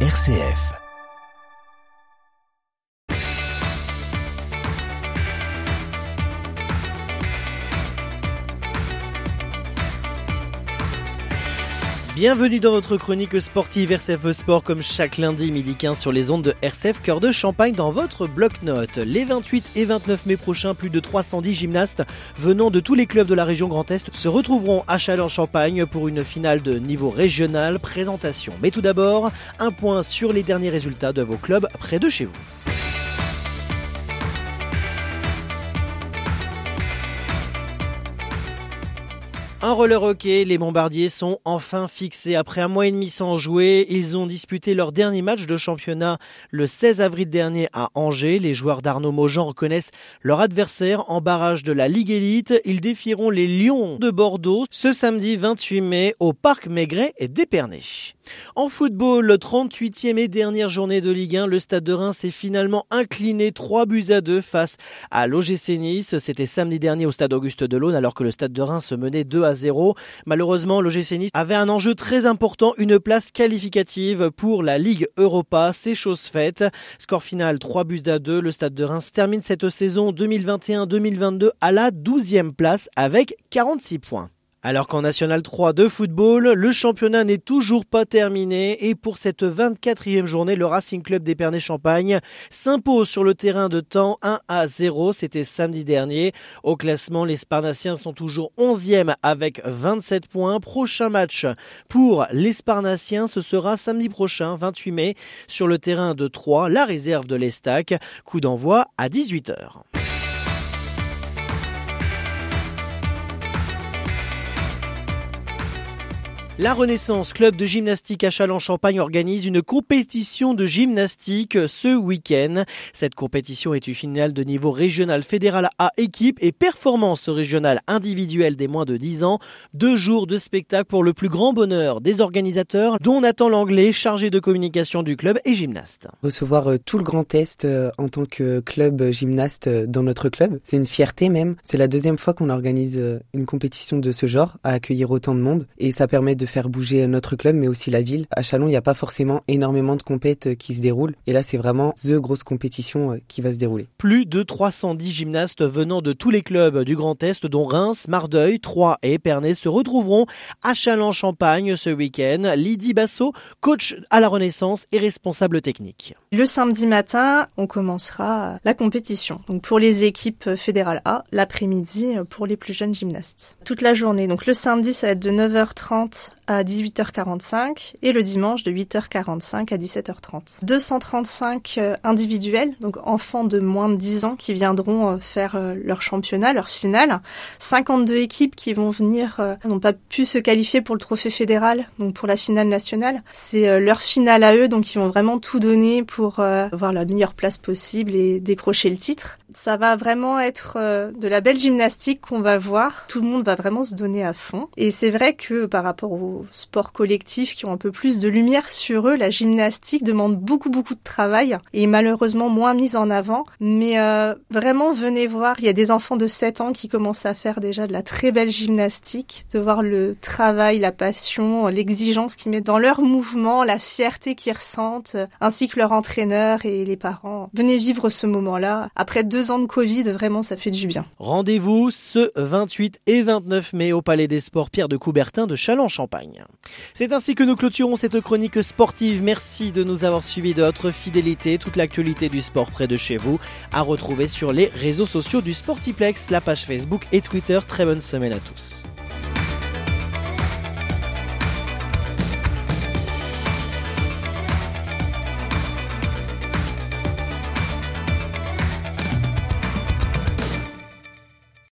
RCF. Bienvenue dans votre chronique sportive RCF Sport comme chaque lundi midi 15 sur les ondes de RCF Cœur de Champagne dans votre bloc-notes. Les 28 et 29 mai prochains, plus de 310 gymnastes venant de tous les clubs de la région Grand Est se retrouveront à Châlons-Champagne pour une finale de niveau régional présentation. Mais tout d'abord, un point sur les derniers résultats de vos clubs près de chez vous. Un roller hockey, les Bombardiers sont enfin fixés. Après un mois et demi sans jouer, ils ont disputé leur dernier match de championnat le 16 avril dernier à Angers. Les joueurs d'Arnaud Mojan reconnaissent leur adversaire en barrage de la Ligue Elite. Ils défieront les Lions de Bordeaux ce samedi 28 mai au Parc Maigret et d'Épernay. En football, le 38e et dernière journée de Ligue 1, le Stade de Reims s'est finalement incliné 3 buts à 2 face à l'OGC Nice. C'était samedi dernier au Stade Auguste Delaune alors que le Stade de Reims menait 2 à 0. Malheureusement, l'OGC Nice avait un enjeu très important, une place qualificative pour la Ligue Europa. C'est chose faite. Score final 3 buts à 2. Le Stade de Reims termine cette saison 2021-2022 à la 12e place avec 46 points. Alors qu'en National 3 de football, le championnat n'est toujours pas terminé et pour cette 24e journée, le Racing Club d'Épernay-Champagne s'impose sur le terrain de temps 1 à 0. C'était samedi dernier. Au classement, les Sparnassiens sont toujours 11e avec 27 points. Prochain match pour les Sparnassiens, ce sera samedi prochain, 28 mai, sur le terrain de 3, la réserve de l'Estac. Coup d'envoi à 18h. La Renaissance Club de gymnastique à Châlons-Champagne organise une compétition de gymnastique ce week-end. Cette compétition est une finale de niveau régional fédéral A équipe et performance régionale individuelle des moins de 10 ans. Deux jours de spectacle pour le plus grand bonheur des organisateurs, dont Nathan Langlais, chargé de communication du club et gymnaste. Recevoir euh, tout le Grand Est euh, en tant que club gymnaste euh, dans notre club, c'est une fierté même. C'est la deuxième fois qu'on organise une compétition de ce genre à accueillir autant de monde et ça permet de faire bouger notre club, mais aussi la ville. À Chalon, il n'y a pas forcément énormément de compètes euh, qui se déroulent. Et là, c'est vraiment the grosse compétition euh, qui va se dérouler. Plus de 310 gymnastes venant de tous les clubs du Grand Est, dont Reims, Mardeuil, Troyes et Épernay, se retrouveront à Châlons-Champagne ce week-end. Lydie Bassot, coach à la Renaissance et responsable technique. Le samedi matin, on commencera la compétition. Donc pour les équipes fédérales A, l'après-midi pour les plus jeunes gymnastes. Toute la journée. Donc le samedi, ça va être de 9h30 à 18h45 et le dimanche de 8h45 à 17h30. 235 euh, individuels, donc enfants de moins de 10 ans qui viendront euh, faire euh, leur championnat, leur finale. 52 équipes qui vont venir, n'ont pas pu se qualifier pour le trophée fédéral, donc pour la finale nationale. C'est leur finale à eux, donc ils vont vraiment tout donner pour avoir la meilleure place possible et décrocher le titre. Ça va vraiment être de la belle gymnastique qu'on va voir. Tout le monde va vraiment se donner à fond. Et c'est vrai que par rapport au sports collectifs qui ont un peu plus de lumière sur eux, la gymnastique demande beaucoup beaucoup de travail et malheureusement moins mise en avant. Mais euh, vraiment, venez voir, il y a des enfants de 7 ans qui commencent à faire déjà de la très belle gymnastique, de voir le travail, la passion, l'exigence qu'ils mettent dans leur mouvement, la fierté qu'ils ressentent, ainsi que leur entraîneur et les parents. Venez vivre ce moment-là. Après deux de Covid, vraiment, ça fait du bien. Rendez-vous ce 28 et 29 mai au Palais des Sports Pierre de Coubertin de Châlons-Champagne. C'est ainsi que nous clôturons cette chronique sportive. Merci de nous avoir suivis de votre fidélité. Toute l'actualité du sport près de chez vous à retrouver sur les réseaux sociaux du Sportiplex, la page Facebook et Twitter. Très bonne semaine à tous.